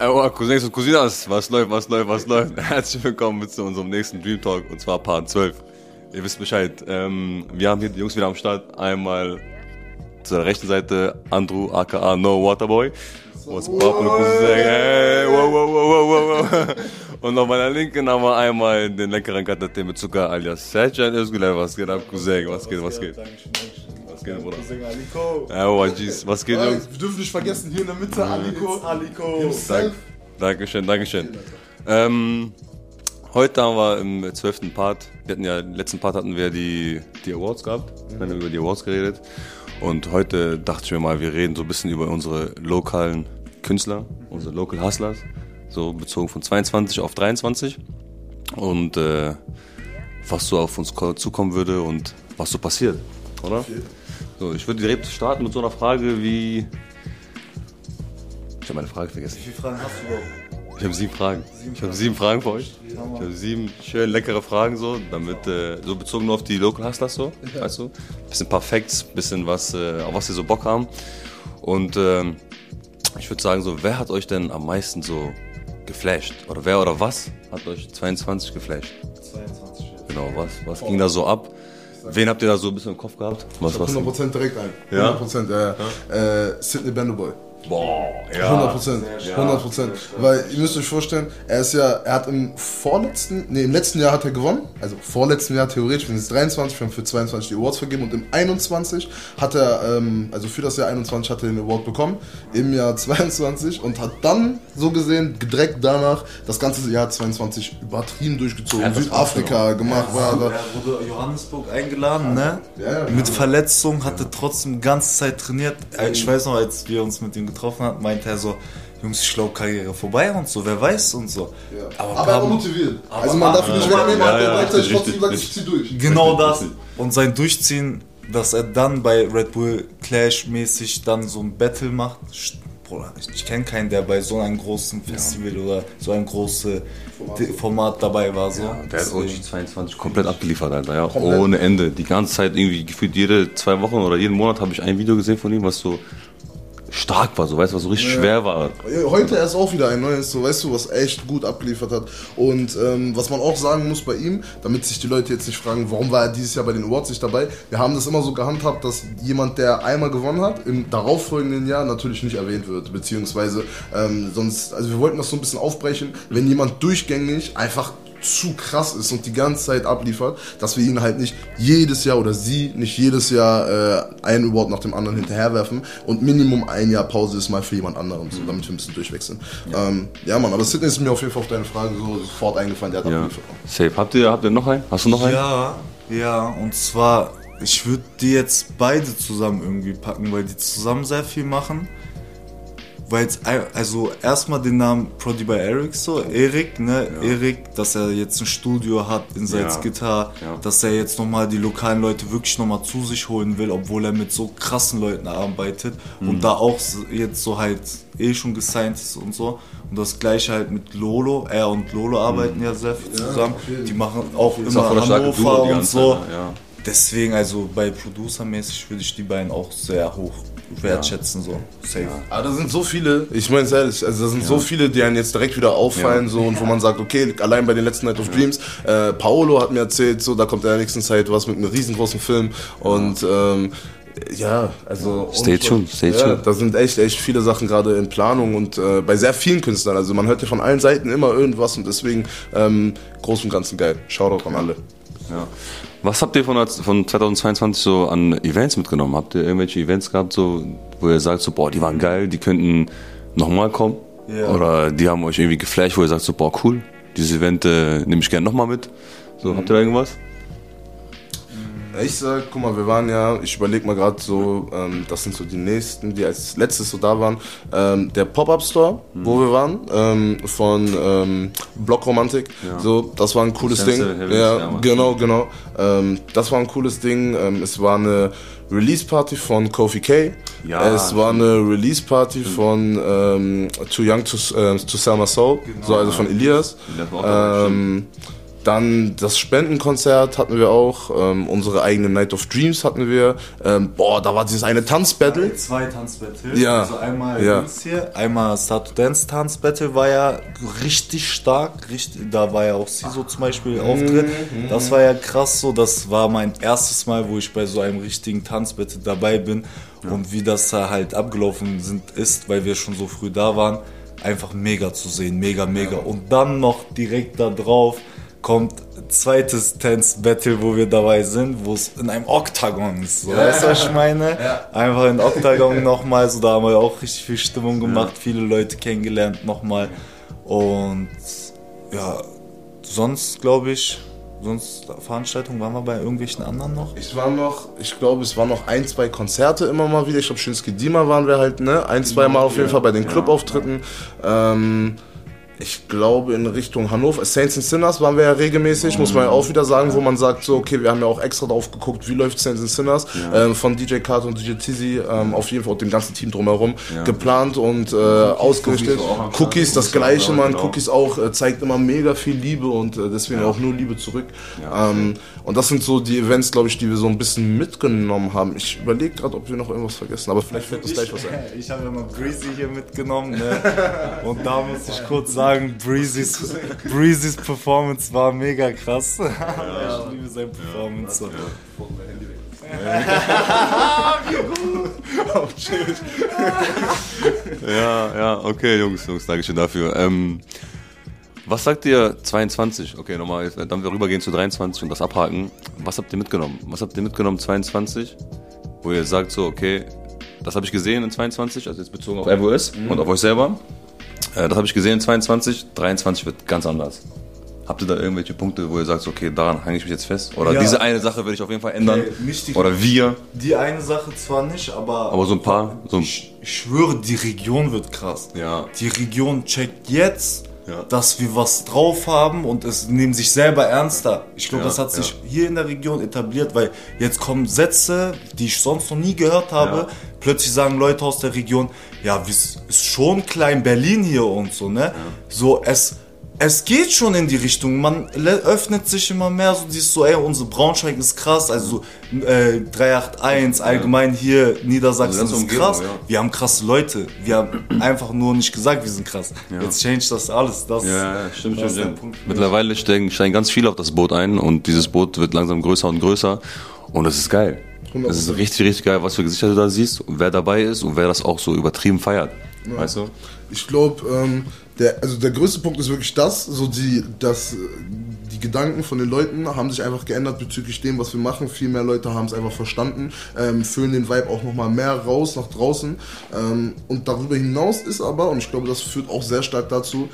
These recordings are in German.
Oh, Cousins und Cousinas, was läuft, was läuft, was läuft? Herzlich willkommen zu unserem nächsten Dream Talk und zwar Part 12. Ihr wisst Bescheid. Ähm, wir haben hier die Jungs wieder am Start. Einmal zur rechten Seite Andrew aka No Waterboy. What's poppin' Cousin? Hey, wow, wow, wow, wow, wow. Und auf meiner linken haben wir einmal den leckeren Katate mit Zucker alias Serjan Özgüler. Was geht ab, Cousin? Was geht, was geht? Was geht, Bruder? Aliko. Ja, oh, jeez. Was geht, Jungs? Wir dürfen nicht vergessen, hier in der Mitte Aliko. Aliko. Dank. Dankeschön, Dankeschön. Ähm, heute haben wir im zwölften Part, wir hatten ja, im letzten Part hatten wir die, die Awards gehabt, wir haben über die Awards geredet. Und heute dachte ich mir mal, wir reden so ein bisschen über unsere lokalen Künstler, unsere Local Hustlers, so bezogen von 22 auf 23. Und äh, was so auf uns ko- zukommen würde und was so passiert, oder? So, ich würde direkt starten mit so einer Frage wie. Ich habe meine Frage vergessen. Wie viele Fragen hast du überhaupt? Ich habe sieben Fragen. Ich habe sieben Fragen für euch. Ich habe sieben schön leckere Fragen so, damit äh, so bezogen nur auf die Local Hustlers so, weißt du? Bisschen paar Facts, bisschen was, äh, auf was sie so Bock haben. Und ähm, ich würde sagen so, wer hat euch denn am meisten so geflasht? Oder wer oder was hat euch 22 geflasht? 22. Genau, was, was ging da so ab? Wen habt ihr da so ein bisschen im Kopf gehabt? Was, was? 100% direkt ein. Ja? 100%, ja. ja. Äh, Sidney Bendoboy. Boah, 100 Prozent, 100 Prozent. Weil ihr müsst euch vorstellen, er ist ja, er hat im vorletzten, nee, im letzten Jahr hat er gewonnen. Also vorletzten Jahr theoretisch, wir sind jetzt 23, wir haben für 22 die Awards vergeben und im 21 hat er, ähm, also für das Jahr 21 hat er den Award bekommen, im Jahr 22 und hat dann so gesehen direkt danach das ganze Jahr 22 übertrieben durchgezogen. Ja, Südafrika gemacht, war Er wurde Johannesburg eingeladen, ne? Ja, ja. Mit Verletzung, hatte trotzdem ganze Zeit trainiert. Ich weiß noch, als wir uns mit ihm getroffen hatten, meinte er so, Jungs, ich glaube Karriere vorbei und so, wer weiß und so. Ja. Aber, Aber, er war Pablo- motiviert. Also man darf ihn nicht wegnehmen, Ja, aber ja, er hat richtig, trotzdem gesagt, ich zieh durch. Genau das. Und sein Durchziehen, dass er dann bei Red Bull Clash mäßig dann so ein Battle macht. Bruder, ich, ich kenne keinen, der bei so einem großen Festival oder so einem großen Format, Format dabei war. So. Der hat OG 22 komplett abgeliefert, Alter, ja. Komplett. Ohne Ende. Die ganze Zeit irgendwie gefühlt jede zwei Wochen oder jeden Monat habe ich ein Video gesehen von ihm, was so stark war, so weißt du, was so richtig schwer war. Heute erst auch wieder ein neues, so weißt du, was echt gut abgeliefert hat. Und ähm, was man auch sagen muss bei ihm, damit sich die Leute jetzt nicht fragen, warum war er dieses Jahr bei den Awards nicht dabei, wir haben das immer so gehandhabt, dass jemand, der einmal gewonnen hat, im darauffolgenden Jahr natürlich nicht erwähnt wird, beziehungsweise ähm, sonst, also wir wollten das so ein bisschen aufbrechen, wenn jemand durchgängig einfach zu krass ist und die ganze Zeit abliefert, dass wir ihn halt nicht jedes Jahr oder sie nicht jedes Jahr äh, einen Award nach dem anderen hinterherwerfen und Minimum ein Jahr Pause ist mal für jemand anderen, so, damit wir ein bisschen durchwechseln. Ja, ähm, ja Mann, aber Sidney ist mir auf jeden Fall auf deine Frage so sofort eingefallen, der hat Ja. abgeliefert. Safe. Habt ihr, habt ihr noch einen? Hast du noch einen? Ja, ja, und zwar, ich würde die jetzt beide zusammen irgendwie packen, weil die zusammen sehr viel machen. Weil jetzt, also erstmal den Namen Prodi by Eric so, Erik, ne, Erik, dass er jetzt ein Studio hat in Salzgitter, Ja. dass er jetzt nochmal die lokalen Leute wirklich nochmal zu sich holen will, obwohl er mit so krassen Leuten arbeitet Mhm. und da auch jetzt so halt eh schon gesigned ist und so. Und das gleiche halt mit Lolo, er und Lolo arbeiten ja sehr viel zusammen. jeden Die machen auch Ist immer auch Duo Hannover die und so. Ja. Deswegen, also bei Producer-mäßig würde ich die beiden auch sehr hoch wertschätzen, so. Safe. Aber da sind so viele, ich meine es ehrlich, also da sind so viele, die einem jetzt direkt wieder auffallen, Ja. so und wo man sagt, okay, allein bei den letzten Night of Dreams, äh, Paolo hat mir erzählt, so da kommt in der nächsten Zeit was mit einem riesengroßen Film und ähm, ja, also Stay tuned, stay ja, tuned. da sind echt, echt viele Sachen gerade in Planung und äh, bei sehr vielen Künstlern, also man hört ja von allen Seiten immer irgendwas und deswegen ähm, groß und ganzen geil. Shoutout an alle. Ja. Was habt ihr von, von 2022 so an Events mitgenommen? Habt ihr irgendwelche Events gehabt, so, wo ihr sagt, so, boah, die waren geil, die könnten nochmal kommen? Ja. Oder die haben euch irgendwie geflasht, wo ihr sagt, so, boah, cool, dieses Event äh, nehme ich gerne nochmal mit? So, habt ihr da irgendwas? Ich sag, guck mal, wir waren ja, ich überlege mal gerade so, ähm, das sind so die nächsten, die als letztes so da waren. Ähm, der Pop-Up Store, wo wir waren, ähm, von ähm, Block Romantik. So, das war ein cooles Sense Ding. Ja, ja, genau, genau. Ähm, das war ein cooles Ding. Ähm, es war eine Release-Party von Kofi K. Ja, es war eine Release-Party von ähm, Too Young to, äh, to Sell My Soul, so also von Elias. Das war auch Dann das Spendenkonzert hatten wir auch, ähm, unsere eigene Night of Dreams hatten wir. Ähm, boah, da war dieses eine Tanzbattle. Zwei Tanzbattle. Ja. Also einmal Ja. Hier, einmal Start to Dance Tanzbattle war ja richtig stark. Richtig, da war ja auch Siso zum Beispiel Auftritt. Das war ja krass so. Das war mein erstes Mal, wo ich bei so einem richtigen Tanzbattle dabei bin. Und wie das da halt abgelaufen sind, ist, weil wir schon so früh da waren, einfach mega zu sehen. Mega, mega. Und dann noch direkt da drauf kommt zweites Dance-Battle, wo wir dabei sind, wo es in einem Oktagon ist. So, weißt du, was ich meine? Einfach in Oktagon nochmal, so da haben wir auch richtig viel Stimmung gemacht, viele Leute kennengelernt nochmal. Und ja, sonst glaube ich, sonst Veranstaltungen waren wir bei irgendwelchen anderen noch. Ich war noch, ich glaube, es waren noch ein, zwei Konzerte immer mal wieder. Ich glaube, Shinsuke Dima waren wir halt, ne? Ein, zwei Mal auf jeden Fall bei den Clubauftritten. Ähm, ich glaube, in Richtung Hannover, Saints and Sinners waren wir ja regelmäßig, muss man ja auch wieder sagen, wo man sagt, so, okay, wir haben ja auch extra drauf geguckt, wie läuft Saints and Sinners, ähm, von DJ Carter und DJ Tizzy, ähm, auf jeden Fall und dem ganzen Team drumherum, geplant und äh, ausgerichtet. Cookies Start. Cookies, das Cookies auch gleiche, man, genau. Cookies auch, äh, zeigt immer mega viel Liebe und äh, deswegen auch nur Liebe zurück. ähm, und das sind so die Events, glaube ich, die wir so ein bisschen mitgenommen haben. Ich überlege gerade, ob wir noch irgendwas vergessen, aber vielleicht fällt uns gleich was ein. Ich habe ja mal Breezy hier mitgenommen, ne? Und da muss ich kurz sagen, Breezys, Breezys Performance war mega krass. Ich liebe seine Performance. Ja, ja, okay, Jungs, Jungs, danke schön dafür. Ähm, was sagt ihr 22? Okay, nochmal, jetzt, dann wir rübergehen zu 23 und das abhaken. Was habt ihr mitgenommen? Was habt ihr mitgenommen 22? Wo ihr sagt so, okay, das habe ich gesehen in 22, also jetzt bezogen auf RWS und auf euch selber. Äh, das habe ich gesehen in 22, 23 wird ganz anders. Habt ihr da irgendwelche Punkte, wo ihr sagt, okay, daran hänge ich mich jetzt fest? Oder Ja. diese eine Sache will ich auf jeden Fall ändern? Okay, die- Oder wir? Die eine Sache zwar nicht, aber. Aber so ein paar, so ein- ich, ich schwöre, die Region wird krass. Ja. Die Region checkt jetzt, Ja. dass wir was drauf haben und es nehmen sich selber ernster. Ich glaube, Ja, das hat sich ja. hier in der Region etabliert, weil jetzt kommen Sätze, die ich sonst noch nie gehört habe. Plötzlich sagen Leute aus der Region, ja, es ist schon klein Berlin hier und so, ne? So, es, es geht schon in die Richtung. Man öffnet sich immer mehr, so dieses so, ey, unsere Braunschweig ist krass, also äh, 381, allgemein hier Niedersachsen Also ist krass. Ja. Wir haben krasse Leute. Wir haben einfach nur nicht gesagt, wir sind krass. Jetzt change das alles. Das, Ja, ja, stimmt, das stimmt, stimmt. Punkt. Mittlerweile steigen, steigen ganz viele auf das Boot ein und dieses Boot wird langsam größer und größer und das ist geil. Das ist richtig, richtig geil, was für Gesichter du da siehst und wer dabei ist und wer das auch so übertrieben feiert. Weißt du? Ich glaube, ähm, der, also der größte Punkt ist wirklich das, so die, das, die Gedanken von den Leuten haben sich einfach geändert bezüglich dem, was wir machen. Viel mehr Leute haben es einfach verstanden, ähm, füllen den Vibe auch nochmal mehr raus nach draußen. Ähm, und darüber hinaus ist aber, und ich glaube, das führt auch sehr stark dazu,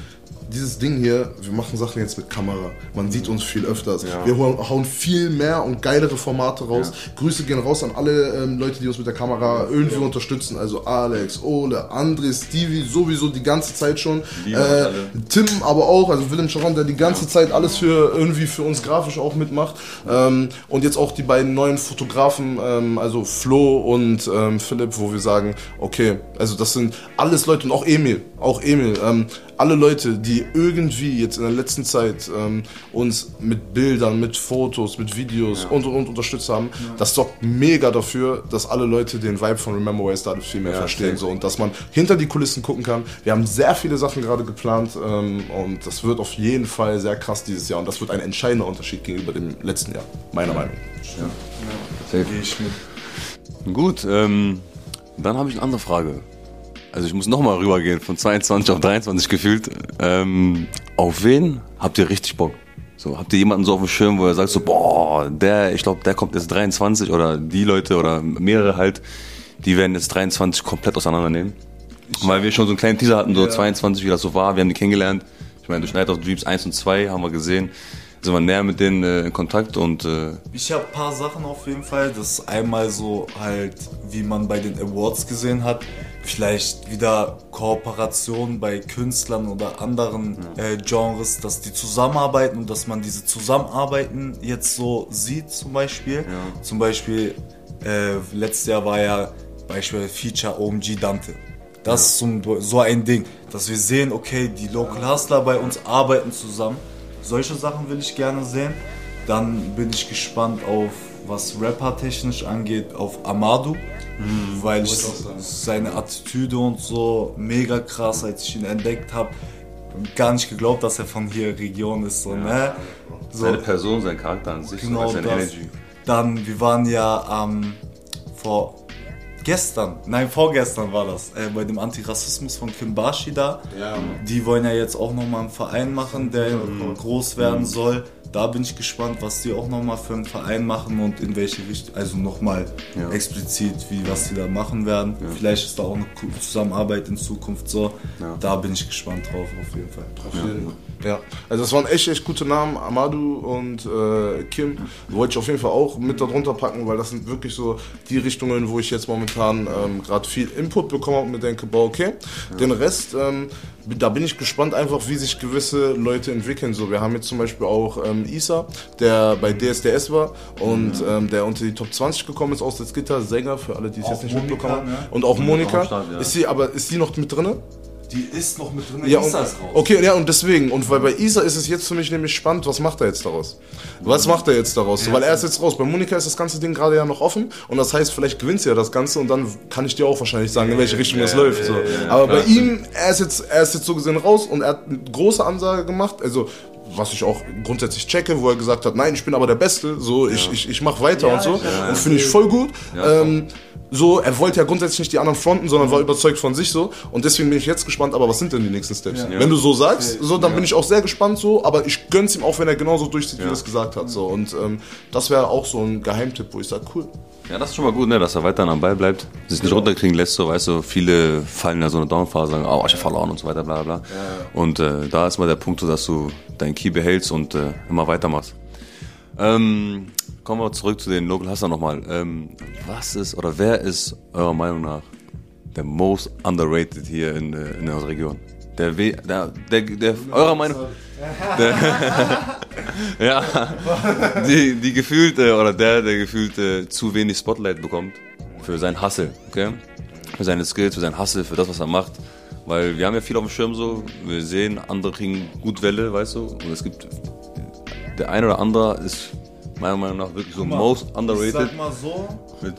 dieses Ding hier, wir machen Sachen jetzt mit Kamera. Man sieht uns viel öfters. Wir hauen, viel mehr und geilere Formate raus. Grüße gehen raus an alle ähm, Leute, die uns mit der Kamera irgendwie unterstützen. Also Alex, Ole, André, Stevie, sowieso die ganze Zeit schon. Äh. Tim aber auch, also Willem Sharon, der die ganze Zeit alles für irgendwie für uns grafisch auch mitmacht. Ähm, und jetzt auch die beiden neuen Fotografen, ähm, also Flo und ähm, Philipp, wo wir sagen, okay, also das sind alles Leute und auch Emil, auch Emil, ähm, alle Leute, die irgendwie jetzt in der letzten Zeit ähm, uns mit Bildern, mit Fotos, mit Videos und und und unterstützt haben, das sorgt mega dafür, dass alle Leute den Vibe von Remember Where I Started viel mehr Ja, verstehen so und dass man hinter die Kulissen gucken kann. Wir haben sehr viele Sachen gerade geplant ähm, und das wird auf jeden Fall sehr krass dieses Jahr und das wird ein entscheidender Unterschied gegenüber dem letzten Jahr, meiner Meinung. Safe. Gehe ich mit. Gut, ähm, dann habe ich eine andere Frage. Also ich muss nochmal rübergehen, von 22 auf 23 gefühlt. Ähm, auf wen habt ihr richtig Bock? So, habt ihr jemanden so auf dem Schirm, wo ihr sagt so, boah, der, ich glaube, der kommt jetzt 23 oder die Leute oder mehrere halt, die werden jetzt 23 komplett auseinandernehmen? Weil wir schon so einen kleinen Teaser hatten, so 22, wie das so war, wir haben die kennengelernt. Ich meine, durch Night of Dreams 1 und 2 haben wir gesehen, sind wir näher mit denen äh, in Kontakt und äh, Ich habe ein paar Sachen auf jeden Fall. Das ist einmal so halt, wie man bei den Awards gesehen hat, vielleicht wieder Kooperationen bei Künstlern oder anderen äh, Genres, dass die zusammenarbeiten und dass man diese Zusammenarbeiten jetzt so sieht zum Beispiel. Zum Beispiel, äh, letztes Jahr war ja Beispiel Feature OMG Dante. Das ist so, ein Ding, dass wir sehen, okay, die Local Hustler bei uns arbeiten zusammen. solche Sachen will ich gerne sehen. Dann bin ich gespannt auf, was Rapper-technisch angeht, auf Amadou. Weil ich seine Attitüde und so mega krass, als ich ihn entdeckt habe. Gar nicht geglaubt, dass er von hier Region ist. So, ne? so, Seine Person, sein Charakter an sich, Genau so, seine das. Energy. Dann, wir waren ja ähm, vor gestern, nein, vorgestern war das, äh, bei dem Antirassismus von Kimbashi da. Ja. Die wollen ja jetzt auch nochmal einen Verein machen, der groß werden soll. Da bin ich gespannt, was die auch nochmal für einen Verein machen und in welche Richtung, also nochmal Ja. explizit, wie was die da machen werden. Vielleicht ist da auch eine Zusammenarbeit in Zukunft so. Ja. Da bin ich gespannt drauf, auf jeden Fall. Ja, also das waren echt, echt gute Namen, Amadou und äh, Kim. Wollte ich auf jeden Fall auch mit darunter packen, weil das sind wirklich so die Richtungen, wo ich jetzt momentan ähm, gerade viel Input bekomme und mir denke, boah, okay. Den Rest, ähm, da bin ich gespannt einfach, wie sich gewisse Leute entwickeln. So, wir haben jetzt zum Beispiel auch ähm, Isa, der bei DSDS war und ähm, der unter die Top 20 gekommen ist aus der Gitter, Sänger, für alle, die es jetzt nicht Monika, mitbekommen haben. ne? Und auch Monika. am Start, ja. Ist sie, aber ist sie noch mit drinne? Die ist noch mit drin, Ja, und, okay, ja, und deswegen, und weil bei Isa ist es jetzt für mich nämlich spannend, was macht er jetzt daraus? Was macht er jetzt daraus? So, weil er ist jetzt raus. Bei Monika ist das ganze Ding gerade ja noch offen und das heißt, vielleicht gewinnt sie ja das Ganze und dann kann ich dir auch wahrscheinlich sagen, in welche Richtung das läuft. So. Aber bei ihm, er ist, jetzt, er ist jetzt so gesehen raus und er hat eine große Ansage gemacht, also was ich auch grundsätzlich checke, wo er gesagt hat, nein, ich bin aber der Beste, so, ich, ich, ich mach weiter und so. und finde ich voll gut. ähm, so, er wollte ja grundsätzlich nicht die anderen fronten, sondern war überzeugt von sich so. Und deswegen bin ich jetzt gespannt, aber was sind denn die nächsten Steps? Wenn du so sagst, so, dann bin ich auch sehr gespannt so, aber ich gönn's ihm auch, wenn er genauso durchzieht, wie er es gesagt hat. So. Und ähm, das wäre auch so ein Geheimtipp, wo ich sage, cool. Ja, das ist schon mal gut, ne, dass er weiterhin am Ball bleibt, sich nicht runterkriegen lässt, so, weißt du, viele fallen in so eine Downphase, sagen, oh, ich hab verloren und so weiter, bla, bla. Und äh, da ist mal der Punkt, so, dass du deinen Key behältst und äh, immer weitermachst. Ähm, kommen wir zurück zu den Local Hustler nochmal. Ähm, was ist, oder wer ist eurer Meinung nach der most underrated hier in, äh, in unserer Region? Der, We der, der, der, eurer Meinung ja, die, die gefühlte oder der, der gefühlte zu wenig Spotlight bekommt für sein Hustle, okay? Für seine Skills, für sein Hustle, für das, was er macht. Weil wir haben ja viel auf dem Schirm so, wir sehen, andere kriegen gut Welle, weißt du? Und es gibt, der eine oder andere ist meiner Meinung nach wirklich so most Ich underrated. sag mal so, Mit,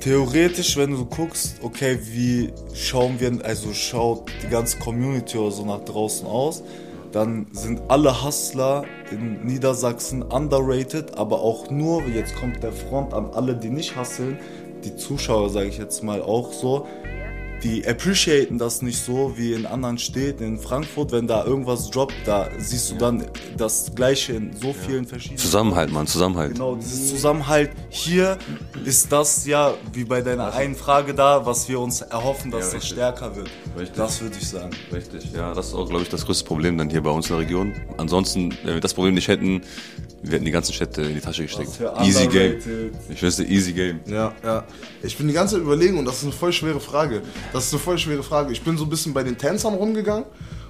Theoretisch, wenn du guckst, okay, wie schauen wir, also schaut die ganze Community oder so nach draußen aus, dann sind alle Hustler in Niedersachsen underrated, aber auch nur, jetzt kommt der Front an alle, die nicht hustlen, die Zuschauer, sage ich jetzt mal auch so, die appreciaten das nicht so wie in anderen Städten. In Frankfurt, wenn da irgendwas droppt, da siehst du dann das Gleiche in so vielen verschiedenen Zusammenhalt, Mann, Zusammenhalt. Genau, dieses Zusammenhalt. Hier ist das ja, wie bei deiner einen Frage da, was wir uns erhoffen, dass Ja, das stärker wird. Richtig. Das würde ich sagen. Richtig, ja, das ist auch, glaube ich, das größte Problem dann hier bei uns in der Region. Ansonsten, wenn wir das Problem nicht hätten, wir hätten die ganzen Städte in die Tasche gesteckt. Easy Game. Ich wüsste, easy Game. Ja, ja. Ich bin die ganze Zeit überlegen und das ist eine voll schwere Frage. Das ist eine voll schwere Frage. Ich bin so ein bisschen bei den Tänzern rumgegangen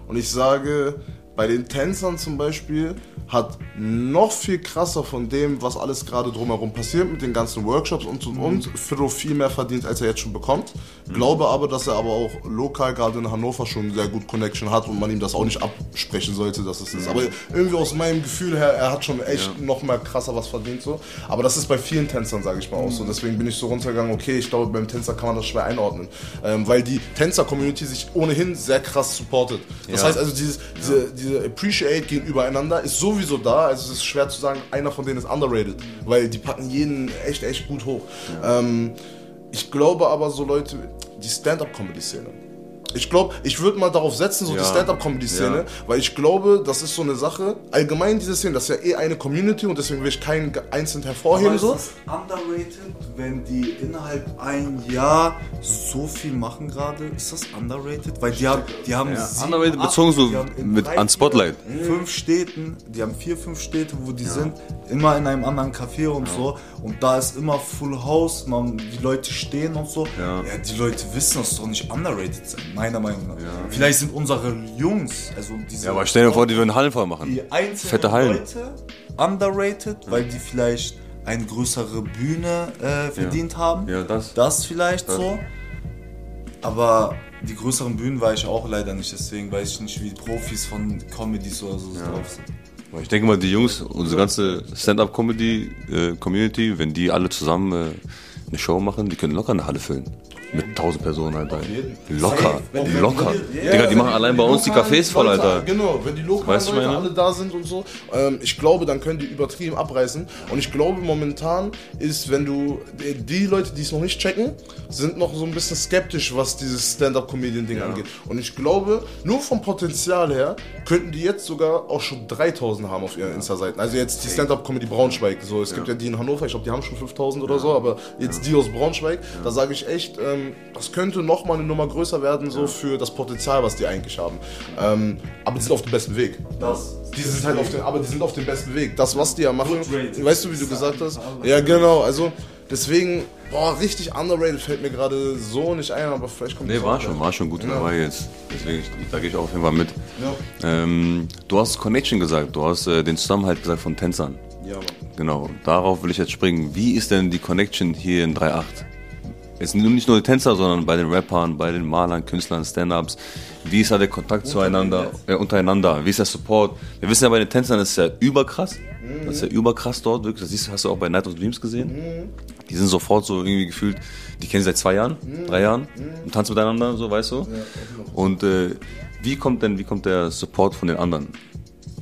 und ich sage, bei den Tänzern zum Beispiel hat noch viel krasser von dem, was alles gerade drumherum passiert mit den ganzen Workshops und und und, Firo viel mehr verdient, als er jetzt schon bekommt. Glaube aber, dass er aber auch lokal gerade in Hannover schon sehr gut Connection hat und man ihm das auch nicht absprechen sollte, dass es ist. Aber irgendwie aus meinem Gefühl her, er hat schon echt noch mal krasser was verdient so. Aber das ist bei vielen Tänzern, sage ich mal auch so. Deswegen bin ich so runtergegangen, okay, ich glaube, beim Tänzer kann man das schwer einordnen. Ähm, weil die Tänzer-Community sich ohnehin sehr krass supportet. Das Ja. heißt also, dieses, diese, diese Appreciate gegenübereinander ist sowieso da. Also es ist schwer zu sagen, einer von denen ist underrated. Weil die packen jeden echt, echt gut hoch. Ähm, ich glaube aber so Leute, die Stand-Up-Comedy-Szene. Ich glaube, ich würde mal darauf setzen, so Ja. die Stand-Up-Comedy-Szene, Ja. weil ich glaube, das ist so eine Sache. Allgemein diese Szene, das ist ja eh eine Community und deswegen will ich keinen einzeln hervorheben. Aber ist so. das underrated, wenn die innerhalb ein Jahr so viel machen gerade? Ist das underrated? Weil die haben, die haben Ja, sieben, underrated acht- bezogen so mit- drei, an Spotlight. Fünf Städten, die haben vier, fünf Städte, wo die sind, immer in einem anderen Café und so. Und da ist immer Full House, man, die Leute stehen und so. Ja. Ja, die Leute wissen, das doch nicht underrated sein, meiner Meinung nach. Vielleicht sind unsere Jungs, also diese Ja, aber stell dir vor, die würden Hallen voll machen. die einzelnen Fette Hallen. Leute underrated, weil die vielleicht eine größere Bühne äh, verdient haben. Ja, das. Das vielleicht so. Aber die größeren Bühnen war ich auch leider nicht, deswegen weiß ich nicht, wie die Profis von Comedies oder so drauf sind. Ich denke mal, die Jungs, unsere ganze Stand-Up-Comedy-Community, wenn die alle zusammen äh, eine Show machen, die können locker eine Halle füllen. Mit 1000 Personen, Alter. Locker, locker. Digga, die machen allein bei uns die Cafés voll, Alter. Genau, wenn die lokalen Weißt Leute alle da sind und so, ähm, ich glaube, dann können die übertrieben abreißen. Und ich glaube, momentan ist, wenn du, die, die Leute, die es noch nicht checken, sind noch so ein bisschen skeptisch, was dieses Stand-Up-Comedian-Ding angeht. Und ich glaube, nur vom Potenzial her, könnten die jetzt sogar auch schon 3000 haben auf ihren Insta-Seiten. Also jetzt die Stand-Up-Comedy Braunschweig. So, es gibt ja die in Hannover, ich glaube, die haben schon 5000 oder so, aber jetzt die aus Braunschweig, da sage ich echt, ähm, das könnte noch mal eine Nummer größer werden, so für das Potenzial, was die eigentlich haben. Ähm, aber die sind auf dem besten Weg. Die sind halt auf dem, aber die sind auf dem besten Weg. Das, was die ja machen, weißt du, wie du gesagt hast? Ja, genau. Also deswegen, boah, richtig underrated fällt mir gerade so nicht ein, aber vielleicht kommt Nee, das war schon, war schon gut Ja. dabei jetzt. Deswegen, da gehe ich auch auf jeden Fall mit. Ja. Ähm, du hast Connection gesagt, du hast äh, den Zusammenhalt gesagt von Tänzern. Ja, Mann. Genau, darauf will ich jetzt springen. Wie ist denn die Connection hier in 3.8? Es sind nicht nur die Tänzer, sondern bei den Rappern, bei den Malern, Künstlern, Stand-Ups. Wie ist da der Kontakt zueinander, äh, untereinander? Wie ist der Support? Wir wissen ja, bei den Tänzern ist es ja überkrass. Das ist ja überkrass dort, wirklich. Das siehst, hast du auch bei Night of Dreams gesehen. Die sind sofort so irgendwie gefühlt, die kennen sich seit zwei Jahren, drei Jahren und tanzen miteinander, so weißt du. Und äh, wie kommt denn, wie kommt der Support von den anderen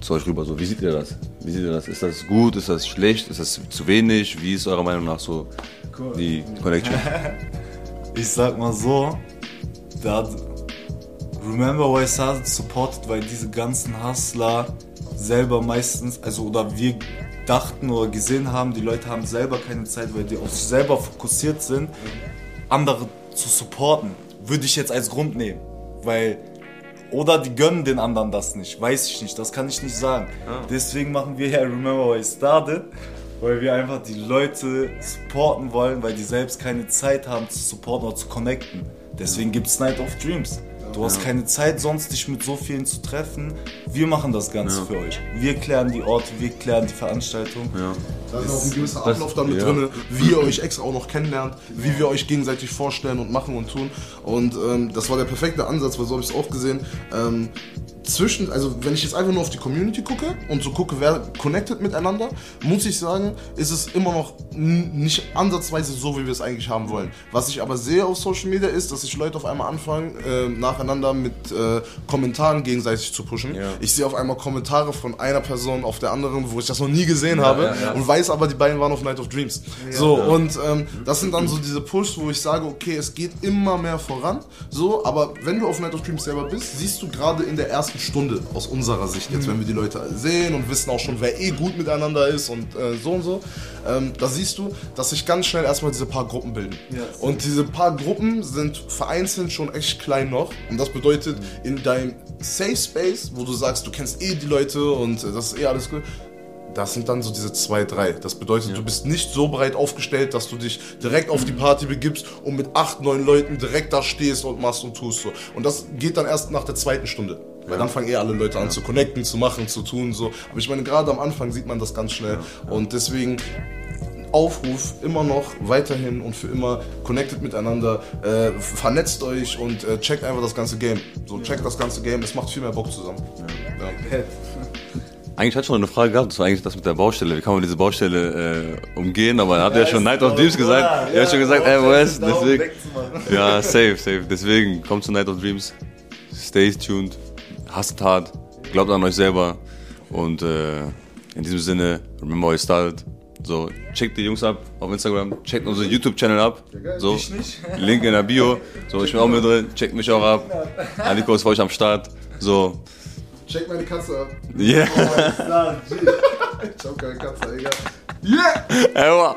zu euch rüber? So, wie seht ihr das? Wie seht ihr das? Ist das gut? Ist das schlecht? Ist das zu wenig? Wie ist eurer Meinung nach so die Connection? Ich sag mal so, da Remember Why Started supported, weil diese ganzen Hustler selber meistens, also oder wir dachten oder gesehen haben, die Leute haben selber keine Zeit, weil die auf sich selber fokussiert sind, andere zu supporten. Würde ich jetzt als Grund nehmen. Weil oder die gönnen den anderen das nicht, weiß ich nicht, das kann ich nicht sagen. Deswegen machen wir ja Remember Why I Started, weil wir einfach die Leute supporten wollen, weil die selbst keine Zeit haben zu supporten oder zu connecten. Deswegen gibt es Night of Dreams. Du hast keine Zeit sonst, dich mit so vielen zu treffen. Wir machen das Ganze für euch. Wir klären die Orte, wir klären die Veranstaltung. Da ist auch ein gewisser Ablauf dann mit ja. drin, wie ihr euch extra auch noch kennenlernt, wie wir euch gegenseitig vorstellen und machen und tun. Und ähm, das war der perfekte Ansatz, weil so habe ich es auch gesehen. Ähm, zwischen, also wenn ich jetzt einfach nur auf die Community gucke und so gucke, wer connected miteinander, muss ich sagen, ist es immer noch nicht ansatzweise so, wie wir es eigentlich haben wollen. Was ich aber sehe auf Social Media ist, dass sich Leute auf einmal anfangen, äh, nacheinander mit äh, Kommentaren gegenseitig zu pushen. Ja. Ich sehe auf einmal Kommentare von einer Person auf der anderen, wo ich das noch nie gesehen habe ja, ja. und weiß aber, die beiden waren auf Night of Dreams. so, und ähm, das sind dann so diese Pushs, wo ich sage, okay, es geht immer mehr voran. So, aber wenn du auf Night of Dreams selber bist, siehst du gerade in der ersten Stunde aus unserer Sicht, jetzt wenn wir die Leute sehen und wissen auch schon, wer eh gut miteinander ist und äh, so und so, ähm, da siehst du, dass sich ganz schnell erstmal diese paar Gruppen bilden. und diese paar Gruppen sind vereinzelt schon echt klein noch. Und das bedeutet, in deinem Safe Space, wo du sagst, du kennst eh die Leute und äh, das ist eh alles gut, das sind dann so diese zwei, drei. Das bedeutet, du bist nicht so breit aufgestellt, dass du dich direkt auf die Party begibst und mit acht, neun Leuten direkt da stehst und machst und tust so. Und das geht dann erst nach der zweiten Stunde. Weil dann fangen eh alle Leute an zu connecten, zu machen, zu tun so. Aber ich meine, gerade am Anfang sieht man das ganz schnell. Und deswegen Aufruf immer noch weiterhin und für immer connected miteinander, äh, vernetzt euch und äh, checkt einfach das ganze Game. So, checkt das ganze Game, es macht viel mehr Bock zusammen. Ja. Eigentlich hatte ich noch eine Frage gehabt, das war eigentlich das mit der Baustelle. Wie kann man diese Baustelle äh, umgehen? Aber dann habt ihr ja schon Night of Dreams gesagt. Ihr habt schon gesagt, ey, West, deswegen. Ja, safe, safe. Deswegen, kommt zu Night of Dreams. Stay tuned. Hasst hart. Glaubt an euch selber. Und äh, in diesem Sinne, remember you started. So, checkt die Jungs ab auf Instagram, checkt unseren YouTube-Channel ab. So. Link in der Bio. So, ich bin auch mit drin, checkt mich auch ab. Aliko ist für euch am Start. So, Check meine Katze ab. yeah. Ich hab keine Katze, egal. Yeah! Ewa.